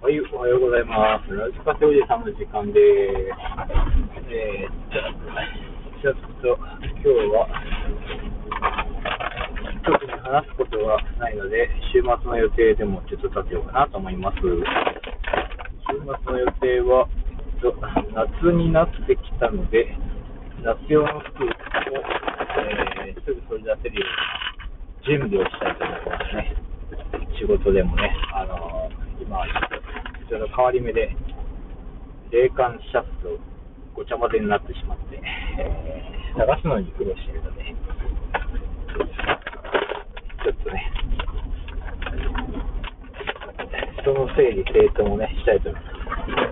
はい、おはようございます。ラジカセおじさんの時間です。えー、ちょっと今日は特に話すことはないので、週末の予定でもちょっと立てようかなと思います。週末の予定は、えっと夏になってきたので、夏用の服を、えーすぐ取り出せるように準備をしたいと思いますね。仕事でもね、ちょうど変わり目で、冷感シャツとごちゃ混ぜになってしまって、えー探すのに苦労しているので、ちょっとね、その整理整頓をね、したいと思います。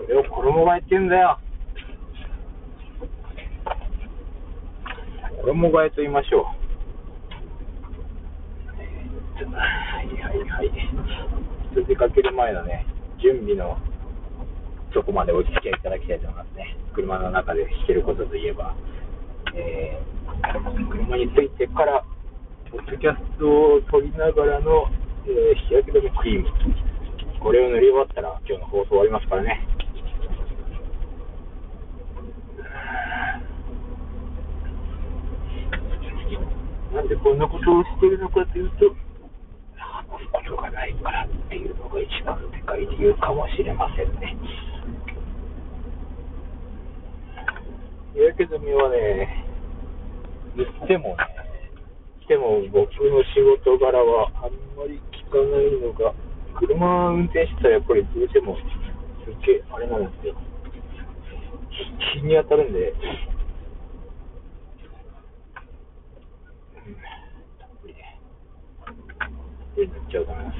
これを衣替えって言うんだよ。衣替えと言いましょう。はいはいはい。ちょっと出かける前のね、準備のとこまでお付き合いいただきたいと思いますね。車の中でしてることといえば、えー車に着いてから、ポッドキャストを撮りながらの、えー日焼け止めクリーム。これを塗り終わったら今日の放送終わりますからね。なんでこんなことをしているのかというと、話すことがないからっていうのが一番い理由かもしれませんね。日焼け止めはね、塗ってもね、しても僕の仕事柄はあんまり効かないのが、車運転してたらやっぱりどうしてもすっげえあれなんですよ。日に当たるんで、うんたっぷり。で塗っちゃうと思います。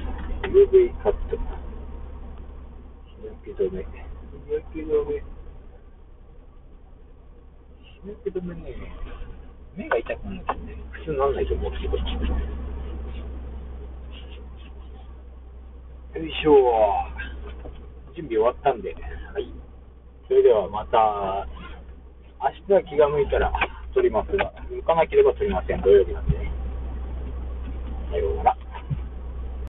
UV カット。け止め。日焼け止め。日焼け止めね、目が痛くなるんですね。普通なんないと思うんですけど。よいしょ準備終わったんで、はい。それではまた、明日は気が向いたら撮りますが、向かなければ撮りません。土曜日なんで。さようなら。